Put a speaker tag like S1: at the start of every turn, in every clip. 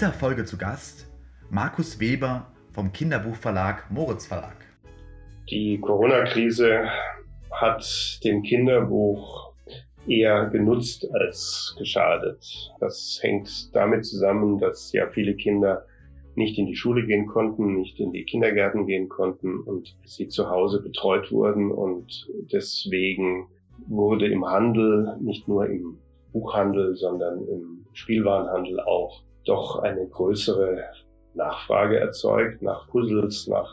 S1: dieser Folge zu Gast Markus Weber vom Kinderbuchverlag Moritz Verlag.
S2: Die Corona-Krise hat dem Kinderbuch eher genutzt als geschadet. Das hängt damit zusammen, dass ja viele Kinder nicht in die Schule gehen konnten, nicht in die Kindergärten gehen konnten und sie zu Hause betreut wurden und deswegen wurde im Handel, nicht nur im Buchhandel, sondern im Spielwarenhandel auch doch eine größere Nachfrage erzeugt nach Puzzles, nach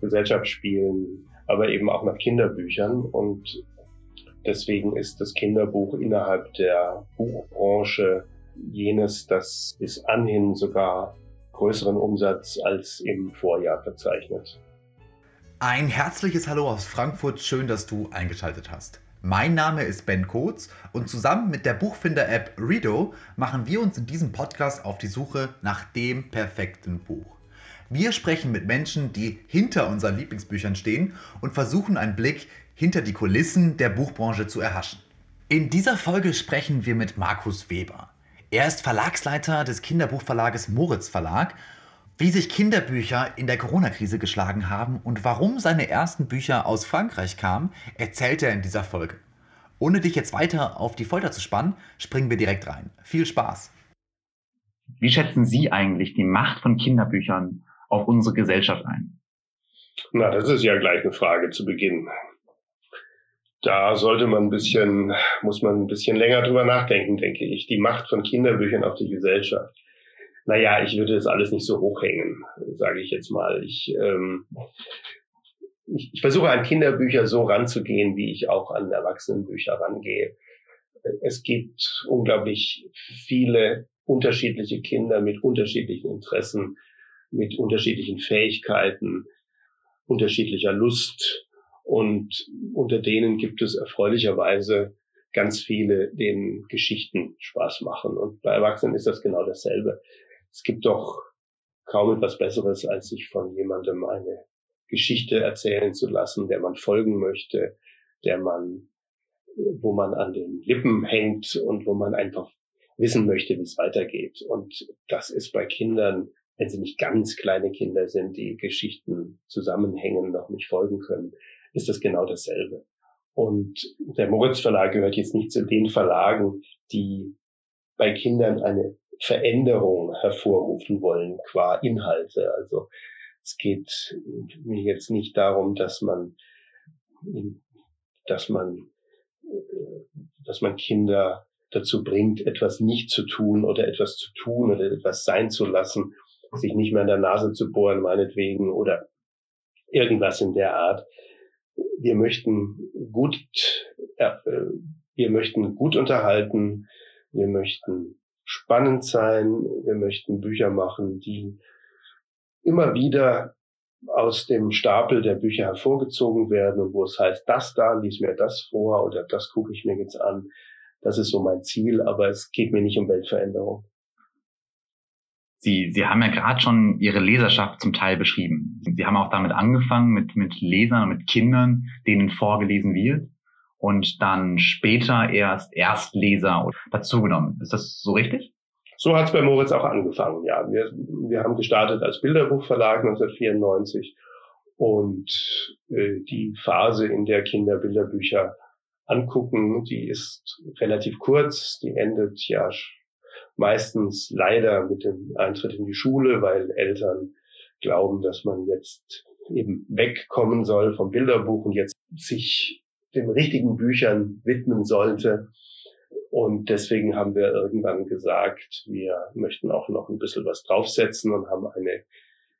S2: Gesellschaftsspielen, aber eben auch nach Kinderbüchern und deswegen ist das Kinderbuch innerhalb der Buchbranche jenes, das bis anhin sogar größeren Umsatz als im Vorjahr verzeichnet.
S1: Ein herzliches Hallo aus Frankfurt, schön, dass du eingeschaltet hast. Mein Name ist Ben Kotz und zusammen mit der Buchfinder-App Redo machen wir uns in diesem Podcast auf die Suche nach dem perfekten Buch. Wir sprechen mit Menschen, die hinter unseren Lieblingsbüchern stehen und versuchen einen Blick hinter die Kulissen der Buchbranche zu erhaschen. In dieser Folge sprechen wir mit Markus Weber. Er ist Verlagsleiter des Kinderbuchverlages Moritz Verlag. Wie sich Kinderbücher in der Corona-Krise geschlagen haben und warum seine ersten Bücher aus Frankreich kamen, erzählt er in dieser Folge. Ohne dich jetzt weiter auf die Folter zu spannen, springen wir direkt rein. Viel Spaß!
S3: Wie schätzen Sie eigentlich die Macht von Kinderbüchern auf unsere Gesellschaft ein?
S2: Na, das ist ja gleich eine Frage zu Beginn da sollte man ein bisschen, muss man ein bisschen länger drüber nachdenken, denke ich. Die Macht von Kinderbüchern auf die Gesellschaft. Naja, ich würde das alles nicht so hochhängen, sage ich jetzt mal. Ich, ähm, ich, ich versuche an Kinderbücher so ranzugehen, wie ich auch an Erwachsenenbücher rangehe. Es gibt unglaublich viele unterschiedliche Kinder mit unterschiedlichen Interessen, mit unterschiedlichen Fähigkeiten, unterschiedlicher Lust, und unter denen gibt es erfreulicherweise ganz viele, denen Geschichten Spaß machen. Und bei Erwachsenen ist das genau dasselbe. Es gibt doch kaum etwas Besseres, als sich von jemandem eine Geschichte erzählen zu lassen, der man folgen möchte, der man, wo man an den Lippen hängt und wo man einfach wissen möchte, wie es weitergeht. Und das ist bei Kindern, wenn sie nicht ganz kleine Kinder sind, die Geschichten zusammenhängen, noch nicht folgen können, ist das genau dasselbe. Und der Moritz Verlag gehört jetzt nicht zu den Verlagen, die bei Kindern eine Veränderung hervorrufen wollen qua Inhalte. Also es geht mir jetzt nicht darum, dass man, dass man, dass man Kinder dazu bringt, etwas nicht zu tun oder etwas zu tun oder etwas sein zu lassen, sich nicht mehr in der Nase zu bohren, meinetwegen, oder irgendwas in der Art, wir möchten gut, äh, wir möchten gut unterhalten, wir möchten spannend sein, wir möchten Bücher machen, die immer wieder aus dem Stapel der Bücher hervorgezogen werden und wo es heißt, das da, lies mir das vor oder das gucke ich mir jetzt an. Das ist so mein Ziel, aber es geht mir nicht um Weltveränderung.
S3: Sie, Sie haben ja gerade schon Ihre Leserschaft zum Teil beschrieben. Sie haben auch damit angefangen mit, mit Lesern, mit Kindern, denen vorgelesen wird und dann später erst Erstleser dazugenommen. Ist das so richtig?
S2: So hat es bei Moritz auch angefangen, ja. Wir, wir haben gestartet als Bilderbuchverlag 1994 und äh, die Phase, in der Kinder Bilderbücher angucken, die ist relativ kurz, die endet ja meistens leider mit dem Eintritt in die Schule, weil Eltern glauben, dass man jetzt eben wegkommen soll vom Bilderbuch und jetzt sich den richtigen Büchern widmen sollte. Und deswegen haben wir irgendwann gesagt, wir möchten auch noch ein bisschen was draufsetzen und haben eine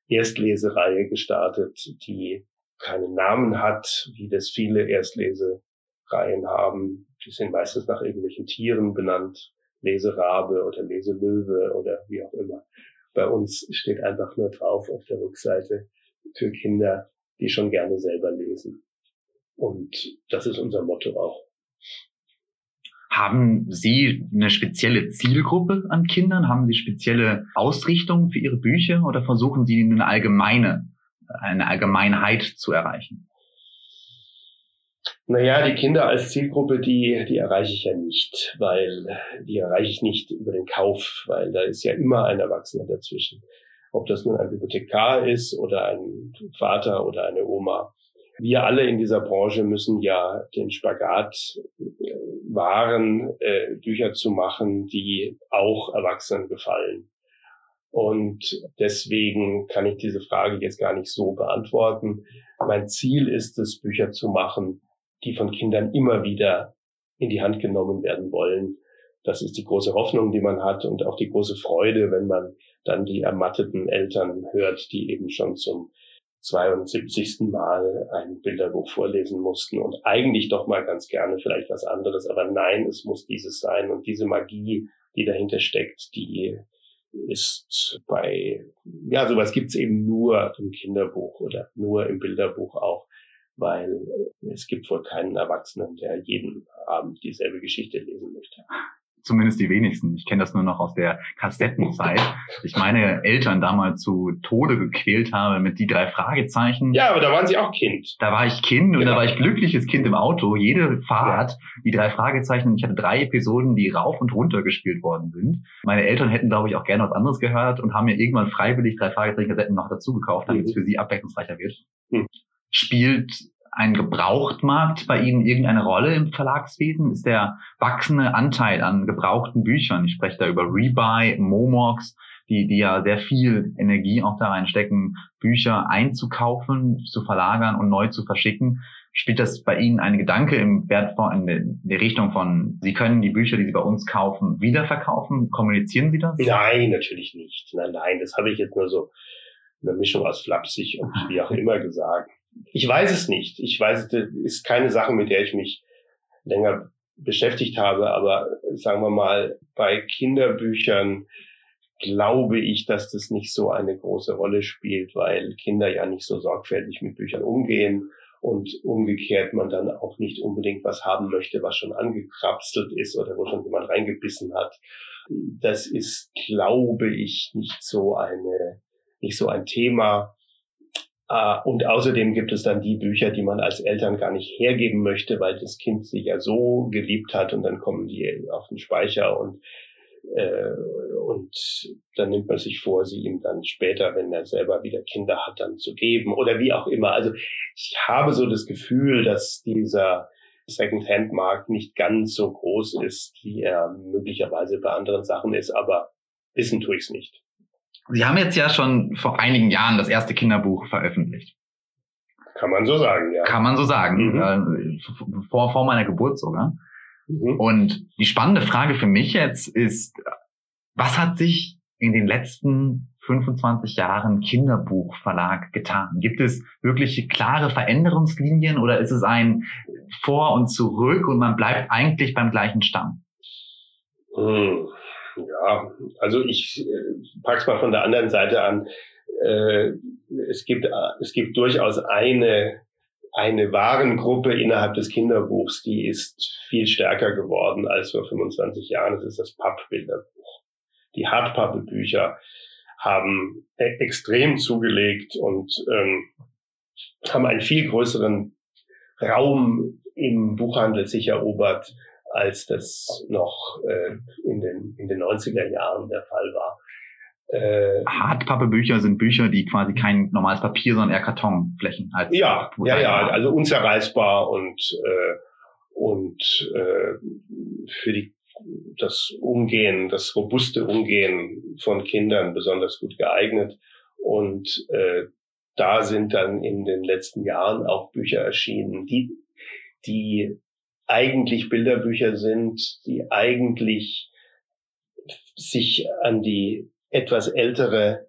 S2: Erstlesereihe gestartet, die keinen Namen hat, wie das viele Erstlesereien haben. Die sind meistens nach irgendwelchen Tieren benannt. Leserabe oder Leselöwe oder wie auch immer. Bei uns steht einfach nur drauf auf der Rückseite für Kinder, die schon gerne selber lesen. Und das ist unser Motto auch.
S3: Haben Sie eine spezielle Zielgruppe an Kindern? Haben Sie spezielle Ausrichtungen für Ihre Bücher oder versuchen Sie eine allgemeine, eine Allgemeinheit zu erreichen?
S2: Naja, die Kinder als Zielgruppe, die, die erreiche ich ja nicht, weil die erreiche ich nicht über den Kauf, weil da ist ja immer ein Erwachsener dazwischen. Ob das nun ein Bibliothekar ist oder ein Vater oder eine Oma. Wir alle in dieser Branche müssen ja den Spagat äh, wahren, äh, Bücher zu machen, die auch Erwachsenen gefallen. Und deswegen kann ich diese Frage jetzt gar nicht so beantworten. Mein Ziel ist es, Bücher zu machen, die von Kindern immer wieder in die Hand genommen werden wollen. Das ist die große Hoffnung, die man hat und auch die große Freude, wenn man dann die ermatteten Eltern hört, die eben schon zum 72. Mal ein Bilderbuch vorlesen mussten und eigentlich doch mal ganz gerne vielleicht was anderes. Aber nein, es muss dieses sein. Und diese Magie, die dahinter steckt, die ist bei, ja, sowas gibt's eben nur im Kinderbuch oder nur im Bilderbuch auch weil es gibt wohl keinen Erwachsenen, der jeden Abend dieselbe Geschichte lesen möchte.
S3: Zumindest die wenigsten. Ich kenne das nur noch aus der Kassettenzeit. Ich meine Eltern damals zu Tode gequält habe mit die drei Fragezeichen.
S2: Ja, aber da waren sie auch Kind.
S3: Da war ich Kind und genau. da war ich glückliches Kind im Auto. Jede Fahrt, ja. die drei Fragezeichen. Ich hatte drei Episoden, die rauf und runter gespielt worden sind. Meine Eltern hätten, glaube ich, auch gerne was anderes gehört und haben mir irgendwann freiwillig drei Fragezeichen-Kassetten noch dazu gekauft, damit mhm. es für sie abwechslungsreicher wird. Mhm. Spielt ein Gebrauchtmarkt bei Ihnen irgendeine Rolle im Verlagswesen? Ist der wachsende Anteil an gebrauchten Büchern, ich spreche da über Rebuy, Momox, die, die ja sehr viel Energie auch da reinstecken, Bücher einzukaufen, zu verlagern und neu zu verschicken. Spielt das bei Ihnen ein Gedanke im Wert von, in der Richtung von, Sie können die Bücher, die Sie bei uns kaufen, wiederverkaufen? Kommunizieren Sie das?
S2: Nein, natürlich nicht. Nein, nein, das habe ich jetzt nur so eine Mischung aus flapsig und wie auch immer gesagt. Ich weiß es nicht. Ich weiß, es ist keine Sache, mit der ich mich länger beschäftigt habe, aber sagen wir mal, bei Kinderbüchern glaube ich, dass das nicht so eine große Rolle spielt, weil Kinder ja nicht so sorgfältig mit Büchern umgehen und umgekehrt man dann auch nicht unbedingt was haben möchte, was schon angekrapselt ist oder wo schon jemand reingebissen hat. Das ist, glaube ich, nicht so eine, nicht so ein Thema. Uh, und außerdem gibt es dann die Bücher, die man als Eltern gar nicht hergeben möchte, weil das Kind sich ja so geliebt hat und dann kommen die auf den Speicher und äh, und dann nimmt man sich vor, sie ihm dann später, wenn er selber wieder Kinder hat, dann zu geben oder wie auch immer. Also ich habe so das Gefühl, dass dieser Second-Hand-Markt nicht ganz so groß ist, wie er möglicherweise bei anderen Sachen ist, aber wissen tue ich es nicht.
S3: Sie haben jetzt ja schon vor einigen Jahren das erste Kinderbuch veröffentlicht.
S2: Kann man so sagen, ja.
S3: Kann man so sagen. Mhm. Äh, vor, vor meiner Geburt sogar. Mhm. Und die spannende Frage für mich jetzt ist, was hat sich in den letzten 25 Jahren Kinderbuchverlag getan? Gibt es wirklich klare Veränderungslinien oder ist es ein Vor und Zurück und man bleibt eigentlich beim gleichen Stamm?
S2: Mhm. Ja, also ich äh, pack's mal von der anderen Seite an. Äh, es gibt es gibt durchaus eine eine Warengruppe innerhalb des Kinderbuchs, die ist viel stärker geworden als vor 25 Jahren. Das ist das Pappbilderbuch. Die Hartpappebücher haben e extrem zugelegt und ähm, haben einen viel größeren Raum im Buchhandel sich erobert als das noch äh, in, den, in den 90er Jahren der Fall war.
S3: Äh, Hartpappebücher sind Bücher, die quasi kein normales Papier, sondern eher Kartonflächen
S2: als Ja, ja, ja, also unzerreißbar und äh, und äh, für die das Umgehen, das robuste Umgehen von Kindern besonders gut geeignet. Und äh, da sind dann in den letzten Jahren auch Bücher erschienen, die, die eigentlich Bilderbücher sind, die eigentlich sich an die etwas ältere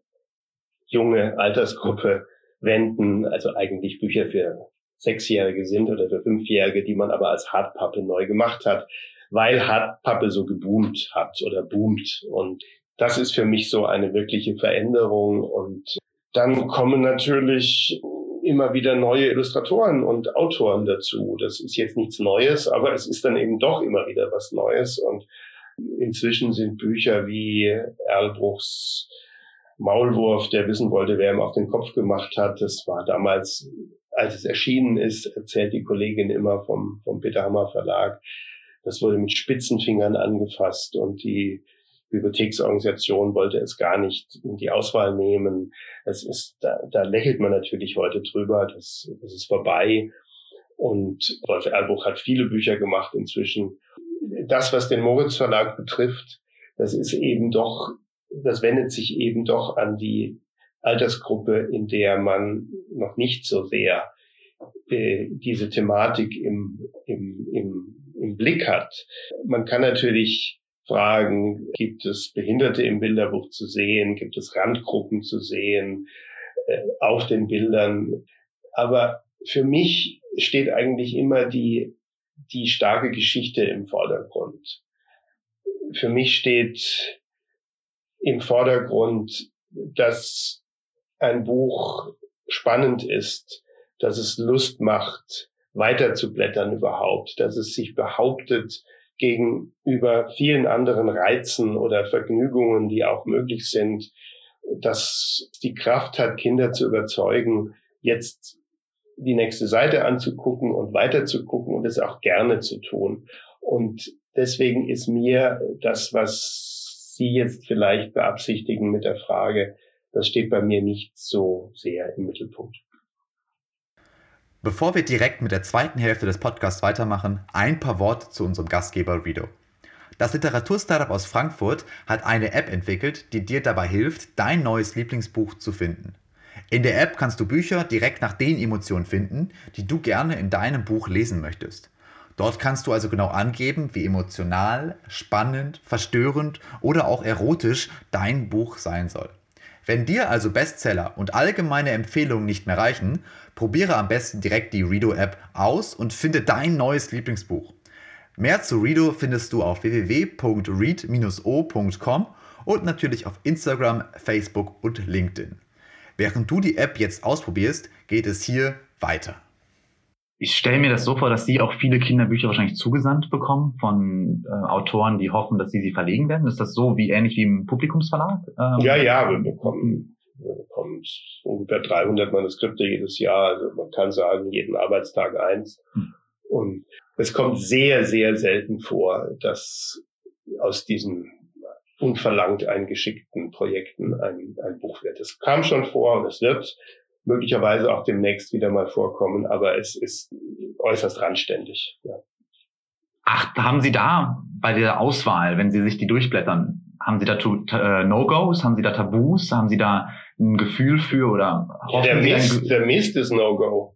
S2: junge Altersgruppe wenden, also eigentlich Bücher für Sechsjährige sind oder für Fünfjährige, die man aber als Hartpappe neu gemacht hat, weil Hartpappe so geboomt hat oder boomt. Und das ist für mich so eine wirkliche Veränderung. Und dann kommen natürlich immer wieder neue Illustratoren und Autoren dazu. Das ist jetzt nichts Neues, aber es ist dann eben doch immer wieder was Neues. Und inzwischen sind Bücher wie Erlbruchs Maulwurf, der wissen wollte, wer ihm auf den Kopf gemacht hat. Das war damals als es erschienen ist, erzählt die Kollegin immer vom, vom Peter Hammer Verlag. Das wurde mit Spitzenfingern angefasst und die Bibliotheksorganisation wollte es gar nicht in die Auswahl nehmen. Das ist, da, da lächelt man natürlich heute drüber. Das, das ist vorbei. Und Wolf Erlbuch hat viele Bücher gemacht inzwischen. Das, was den Moritz Verlag betrifft, das ist eben doch, das wendet sich eben doch an die Altersgruppe, in der man noch nicht so sehr äh, diese Thematik im, im, im, im Blick hat. Man kann natürlich fragen, gibt es Behinderte im Bilderbuch zu sehen, gibt es Randgruppen zu sehen äh, auf den Bildern. Aber für mich steht eigentlich immer die, die starke Geschichte im Vordergrund. Für mich steht im Vordergrund, dass ein Buch spannend ist, dass es Lust macht, weiterzublättern überhaupt, dass es sich behauptet gegenüber vielen anderen Reizen oder Vergnügungen, die auch möglich sind, dass die Kraft hat, Kinder zu überzeugen, jetzt die nächste Seite anzugucken und weiterzugucken und es auch gerne zu tun. Und deswegen ist mir das, was Sie jetzt vielleicht beabsichtigen mit der Frage, das steht bei mir nicht so sehr im Mittelpunkt.
S1: Bevor wir direkt mit der zweiten Hälfte des Podcasts weitermachen, ein paar Worte zu unserem Gastgeber Rido. Das Literaturstartup aus Frankfurt hat eine App entwickelt, die dir dabei hilft, dein neues Lieblingsbuch zu finden. In der App kannst du Bücher direkt nach den Emotionen finden, die du gerne in deinem Buch lesen möchtest. Dort kannst du also genau angeben, wie emotional, spannend, verstörend oder auch erotisch dein Buch sein soll. Wenn dir also Bestseller und allgemeine Empfehlungen nicht mehr reichen, probiere am besten direkt die Redo-App aus und finde dein neues Lieblingsbuch. Mehr zu Redo findest du auf www.read-o.com und natürlich auf Instagram, Facebook und LinkedIn. Während du die App jetzt ausprobierst, geht es hier weiter
S3: ich stelle mir das so vor, dass Sie auch viele Kinderbücher wahrscheinlich zugesandt bekommen von äh, Autoren, die hoffen, dass Sie sie verlegen werden. Ist das so wie ähnlich wie im Publikumsverlag?
S2: Ähm ja, ja, wir bekommen, bekommen ungefähr 300 Manuskripte jedes Jahr. Also man kann sagen, jeden Arbeitstag eins. Hm. Und es kommt sehr, sehr selten vor, dass aus diesen unverlangt eingeschickten Projekten ein, ein Buch wird. Es kam schon vor und es wird möglicherweise auch demnächst wieder mal vorkommen, aber es ist äußerst randständig. Ja.
S3: Ach, haben Sie da bei der Auswahl, wenn Sie sich die durchblättern, haben Sie da äh, No-Gos, haben Sie da Tabus, haben Sie da ein Gefühl für oder
S2: ja, der, Mist, der Mist ist No-Go.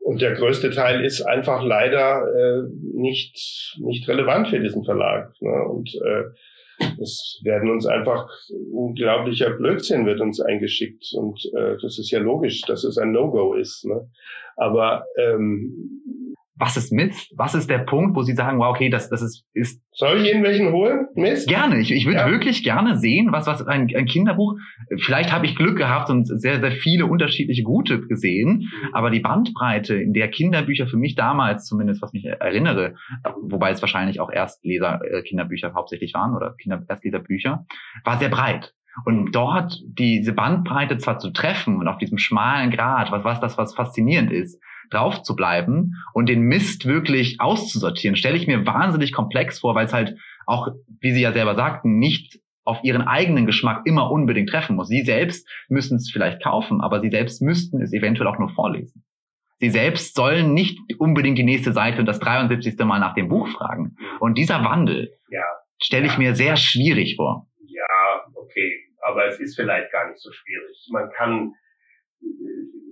S2: Und der größte Teil ist einfach leider äh, nicht, nicht relevant für diesen Verlag. Ne? Und äh, es werden uns einfach unglaublicher Blödsinn wird uns eingeschickt und äh, das ist ja logisch, dass es ein No-Go ist. Ne? Aber ähm,
S3: was ist Mist? Was ist der Punkt, wo Sie sagen, wow, okay, das, das ist, ist.
S2: Soll ich Ihnen welchen holen?
S3: Mist? Gerne. Ich, ich würde ja. wirklich gerne sehen, was, was ein, ein Kinderbuch, vielleicht habe ich Glück gehabt und sehr, sehr viele unterschiedliche gute gesehen, mhm. aber die Bandbreite, in der Kinderbücher für mich damals zumindest, was mich erinnere, wobei es wahrscheinlich auch Erstleser, äh, Kinderbücher hauptsächlich waren oder Kinder, Erstleserbücher, war sehr breit. Und dort diese Bandbreite zwar zu treffen und auf diesem schmalen Grad, was, was das, was faszinierend ist, drauf zu bleiben und den Mist wirklich auszusortieren, stelle ich mir wahnsinnig komplex vor, weil es halt auch, wie Sie ja selber sagten, nicht auf ihren eigenen Geschmack immer unbedingt treffen muss. Sie selbst müssen es vielleicht kaufen, aber sie selbst müssten es eventuell auch nur vorlesen. Sie selbst sollen nicht unbedingt die nächste Seite und das 73. Mal nach dem Buch fragen. Und dieser Wandel ja. stelle ich ja. mir sehr schwierig vor.
S2: Ja, okay. Aber es ist vielleicht gar nicht so schwierig. Man kann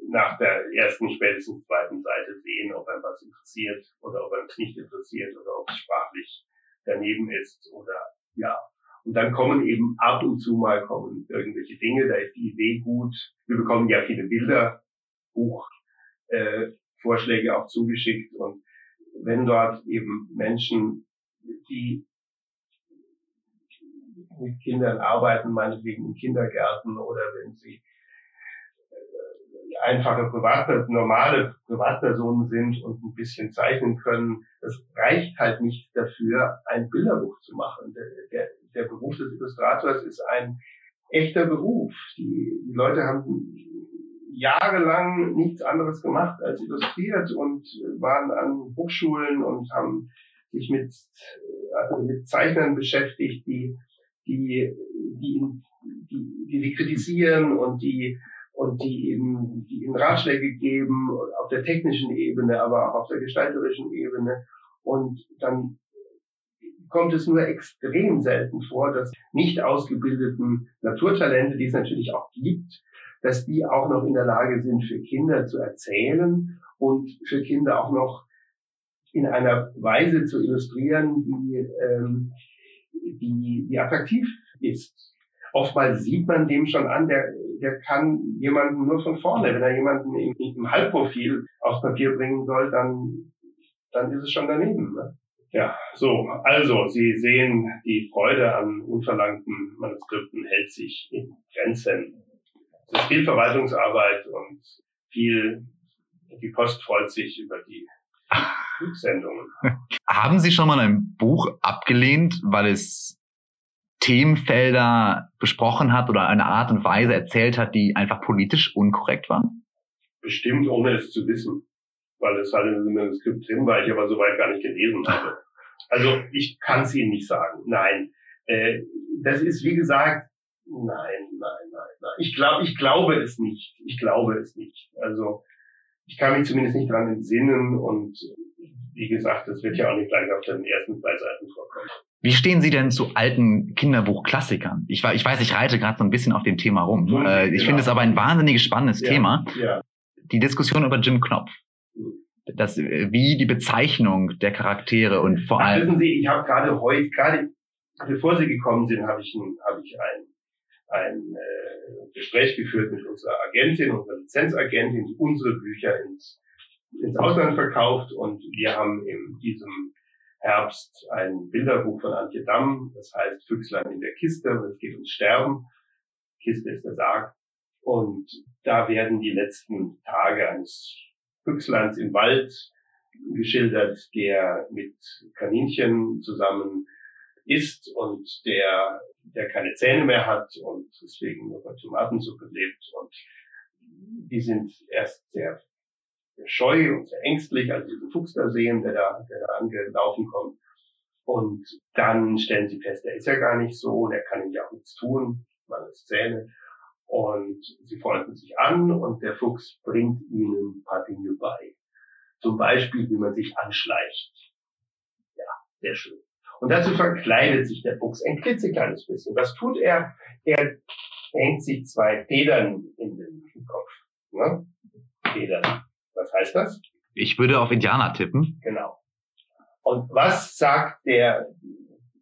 S2: nach der ersten, spätestens zweiten Seite sehen, ob einem was interessiert oder ob einem es nicht interessiert oder ob es sprachlich daneben ist oder ja. Und dann kommen eben ab und zu mal kommen irgendwelche Dinge, da ist die Idee gut. Wir bekommen ja viele Bilder, Buch, äh, Vorschläge auch zugeschickt und wenn dort eben Menschen, die mit Kindern arbeiten, meinetwegen in Kindergärten oder wenn sie einfache Privatpersonen, normale Privatpersonen sind und ein bisschen zeichnen können, das reicht halt nicht dafür, ein Bilderbuch zu machen. Der, der, der Beruf des Illustrators ist ein echter Beruf. Die, die Leute haben jahrelang nichts anderes gemacht als illustriert und waren an Hochschulen und haben sich mit, also mit Zeichnern beschäftigt, die, die, die, die, die sie kritisieren und die, und die ihnen, die ihnen Ratschläge geben auf der technischen Ebene, aber auch auf der gestalterischen Ebene. Und dann kommt es nur extrem selten vor, dass nicht ausgebildeten Naturtalente, die es natürlich auch gibt, dass die auch noch in der Lage sind, für Kinder zu erzählen und für Kinder auch noch in einer Weise zu illustrieren, die, ähm, die, die attraktiv ist. Oftmals sieht man dem schon an, der, der kann jemanden nur von vorne. Wenn er jemanden im, im Halbprofil aufs Papier bringen soll, dann, dann ist es schon daneben. Ne? Ja, so, also Sie sehen, die Freude an unverlangten Manuskripten hält sich in Grenzen. Es ist viel Verwaltungsarbeit und viel, die Post freut sich über die Rücksendungen.
S3: Haben Sie schon mal ein Buch abgelehnt, weil es Themenfelder besprochen hat oder eine Art und Weise erzählt hat, die einfach politisch unkorrekt war?
S2: Bestimmt, ohne es zu wissen weil es halt in dem Manuskript drin war, ich aber soweit gar nicht gelesen habe. Also ich kann es Ihnen nicht sagen. Nein. Äh, das ist, wie gesagt, nein, nein, nein, nein. Ich, glaub, ich glaube es nicht. Ich glaube es nicht. Also ich kann mich zumindest nicht dran entsinnen und wie gesagt, das wird ja auch nicht gleich auf den ersten zwei Seiten vorkommen.
S3: Wie stehen Sie denn zu alten Kinderbuchklassikern? Ich, ich weiß, ich reite gerade so ein bisschen auf dem Thema rum. Äh, ich genau. finde es aber ein wahnsinnig spannendes ja, Thema. Ja. Die Diskussion über Jim Knopf das, wie die Bezeichnung der Charaktere und vor allem.
S2: Wissen Sie, ich habe gerade heute, gerade bevor Sie gekommen sind, habe ich, ein, hab ich ein, ein äh, Gespräch geführt mit unserer Agentin, unserer Lizenzagentin, die unsere Bücher ins, ins Ausland verkauft und wir haben in diesem Herbst ein Bilderbuch von Antje Damm, das heißt Füchslein in der Kiste und es geht ums Sterben. Kiste ist der Sarg. Und da werden die letzten Tage eines Füchsleins im Wald geschildert, der mit Kaninchen zusammen isst und der, der keine Zähne mehr hat und deswegen nur bei Tomatensuppe lebt. Und die sind erst sehr, scheu und sehr ängstlich, als sie diesen Fuchs da sehen, der da, der da angelaufen kommt. Und dann stellen sie fest, der ist ja gar nicht so, der kann ihnen ja auch nichts tun, mangels Zähne. Und sie freunden sich an und der Fuchs bringt ihnen ein paar Dinge bei. Zum Beispiel, wie man sich anschleicht. Ja, sehr schön. Und dazu verkleidet sich der Fuchs ein klitzekleines bisschen. Was tut er? Er hängt sich zwei Federn in den Kopf. Ne? Federn. Was heißt das?
S3: Ich würde auf Indianer tippen.
S2: Genau. Und was sagt der,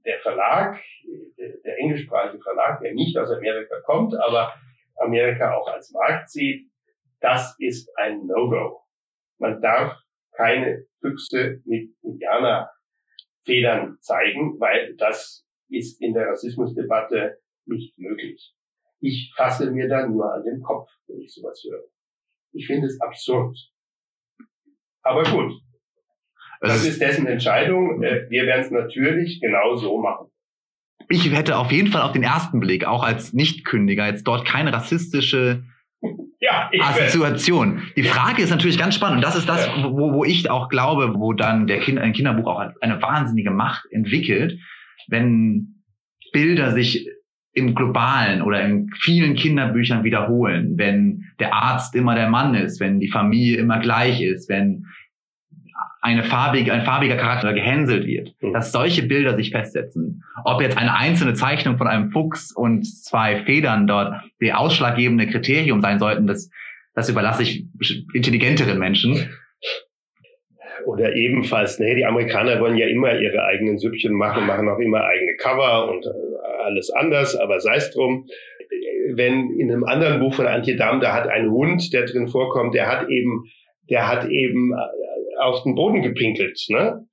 S2: der Verlag, der, der englischsprachige Verlag, der nicht aus Amerika kommt, aber Amerika auch als Markt sieht, das ist ein No-Go. Man darf keine Füchse mit Indianerfedern zeigen, weil das ist in der Rassismusdebatte nicht möglich. Ich fasse mir dann nur an den Kopf, wenn ich sowas höre. Ich finde es absurd. Aber gut. Das ist dessen Entscheidung. Äh, wir werden es natürlich genau so machen
S3: ich hätte auf jeden Fall auf den ersten Blick, auch als Nichtkündiger, jetzt dort keine rassistische ja, Assoziation. Die Frage ist natürlich ganz spannend. Und das ist das, wo, wo ich auch glaube, wo dann der kind, ein Kinderbuch auch eine wahnsinnige Macht entwickelt, wenn Bilder sich im globalen oder in vielen Kinderbüchern wiederholen, wenn der Arzt immer der Mann ist, wenn die Familie immer gleich ist, wenn eine farbige, ein farbiger Charakter gehänselt wird, mhm. dass solche Bilder sich festsetzen. Ob jetzt eine einzelne Zeichnung von einem Fuchs und zwei Federn dort die ausschlaggebende Kriterium sein sollten, das, das überlasse ich intelligenteren Menschen.
S2: Oder ebenfalls, ne, die Amerikaner wollen ja immer ihre eigenen Süppchen machen, machen auch immer eigene Cover und äh, alles anders, aber sei es drum. Wenn in einem anderen Buch von Antje Damm, da hat ein Hund, der drin vorkommt, der hat eben, der hat eben auf den Boden gepinkelt, ne?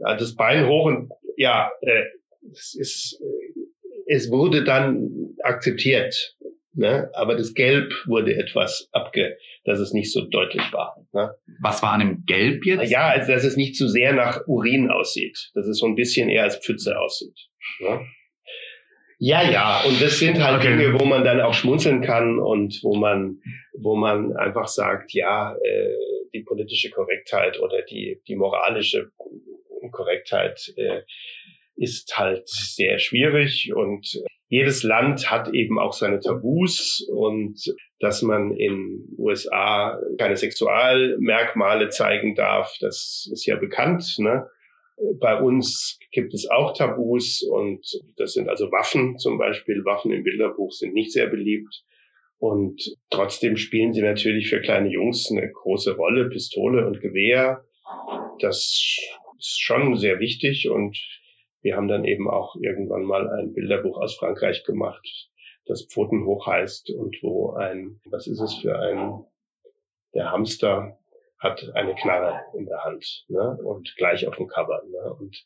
S2: Das Bein hoch und ja, äh, es ist, äh, es wurde dann akzeptiert, ne? Aber das Gelb wurde etwas abge, dass es nicht so deutlich war. Ne?
S3: Was war an dem Gelb jetzt?
S2: Ja, also dass es nicht zu sehr nach Urin aussieht, dass es so ein bisschen eher als Pfütze aussieht. Ne? Ja, ja, und das sind halt okay. Dinge, wo man dann auch schmunzeln kann und wo man, wo man einfach sagt, ja, äh, die politische Korrektheit oder die, die moralische Korrektheit äh, ist halt sehr schwierig und jedes Land hat eben auch seine Tabus und dass man in USA keine Sexualmerkmale zeigen darf, das ist ja bekannt. Ne? Bei uns gibt es auch Tabus und das sind also Waffen zum Beispiel. Waffen im Bilderbuch sind nicht sehr beliebt. Und trotzdem spielen sie natürlich für kleine Jungs eine große Rolle. Pistole und Gewehr, das ist schon sehr wichtig. Und wir haben dann eben auch irgendwann mal ein Bilderbuch aus Frankreich gemacht, das Pfoten hoch heißt und wo ein, was ist es für ein, der Hamster hat eine Knarre in der Hand ne? und gleich auf dem Cover. Ne? Und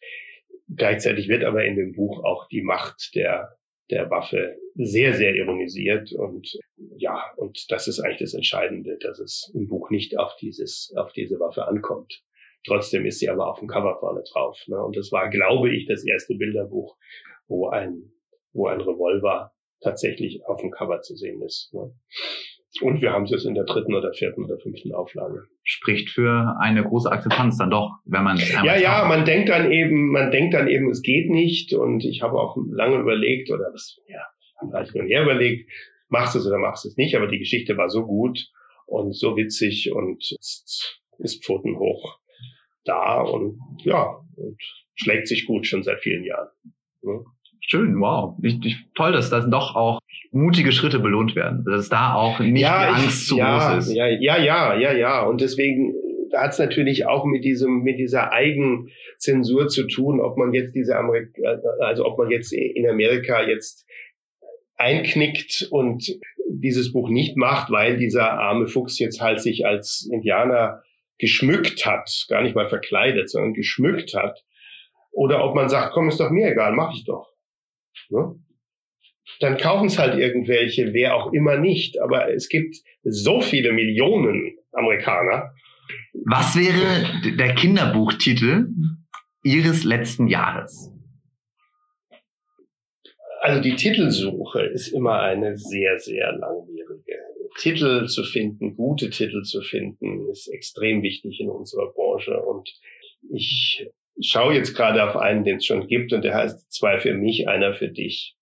S2: gleichzeitig wird aber in dem Buch auch die Macht der der Waffe sehr, sehr ironisiert und ja, und das ist eigentlich das Entscheidende, dass es im Buch nicht auf dieses, auf diese Waffe ankommt. Trotzdem ist sie aber auf dem Cover vorne drauf. Ne? Und das war, glaube ich, das erste Bilderbuch, wo ein, wo ein Revolver tatsächlich auf dem Cover zu sehen ist. Ne? Und wir haben es jetzt in der dritten oder vierten oder fünften Auflage.
S3: Spricht für eine große Akzeptanz dann doch, wenn man es
S2: Ja, ja, man denkt dann eben, man denkt dann eben, es geht nicht. Und ich habe auch lange überlegt, oder was, ja, haben halt nur her überlegt, machst du es oder machst du es nicht. Aber die Geschichte war so gut und so witzig und ist, ist Pfoten hoch da und ja, und schlägt sich gut schon seit vielen Jahren.
S3: Ne? Schön, wow. Ich, ich, toll, dass das doch auch mutige Schritte belohnt werden. Dass da auch nicht ja, die Angst ich, zu
S2: ja,
S3: groß ist.
S2: Ja, ja, ja, ja, ja. Und deswegen hat es natürlich auch mit diesem, mit dieser Eigenzensur zu tun, ob man jetzt diese Amerika, also ob man jetzt in Amerika jetzt einknickt und dieses Buch nicht macht, weil dieser arme Fuchs jetzt halt sich als Indianer geschmückt hat, gar nicht mal verkleidet, sondern geschmückt hat. Oder ob man sagt, komm, ist doch mir egal, mach ich doch. Ne? Dann kaufen es halt irgendwelche, wer auch immer nicht. Aber es gibt so viele Millionen Amerikaner.
S3: Was wäre der Kinderbuchtitel Ihres letzten Jahres?
S2: Also die Titelsuche ist immer eine sehr, sehr langwierige. Titel zu finden, gute Titel zu finden, ist extrem wichtig in unserer Branche. Und ich schaue jetzt gerade auf einen, den es schon gibt, und der heißt Zwei für mich, einer für dich.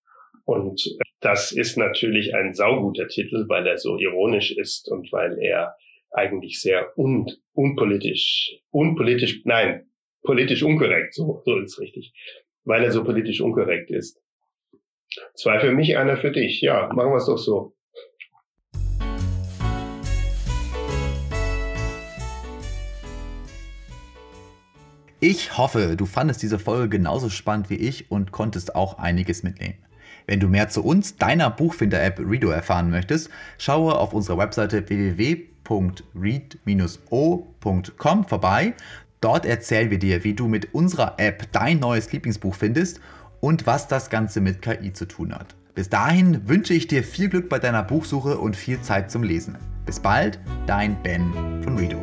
S2: Und das ist natürlich ein sauguter Titel, weil er so ironisch ist und weil er eigentlich sehr un, unpolitisch, unpolitisch, nein, politisch unkorrekt, so, so ist richtig, weil er so politisch unkorrekt ist. Zwei für mich, einer für dich. Ja, machen wir es doch so.
S1: Ich hoffe, du fandest diese Folge genauso spannend wie ich und konntest auch einiges mitnehmen. Wenn du mehr zu uns, deiner Buchfinder-App Redo erfahren möchtest, schaue auf unserer Webseite www.read-o.com vorbei. Dort erzählen wir dir, wie du mit unserer App dein neues Lieblingsbuch findest und was das Ganze mit KI zu tun hat. Bis dahin wünsche ich dir viel Glück bei deiner Buchsuche und viel Zeit zum Lesen. Bis bald, dein Ben von Redo.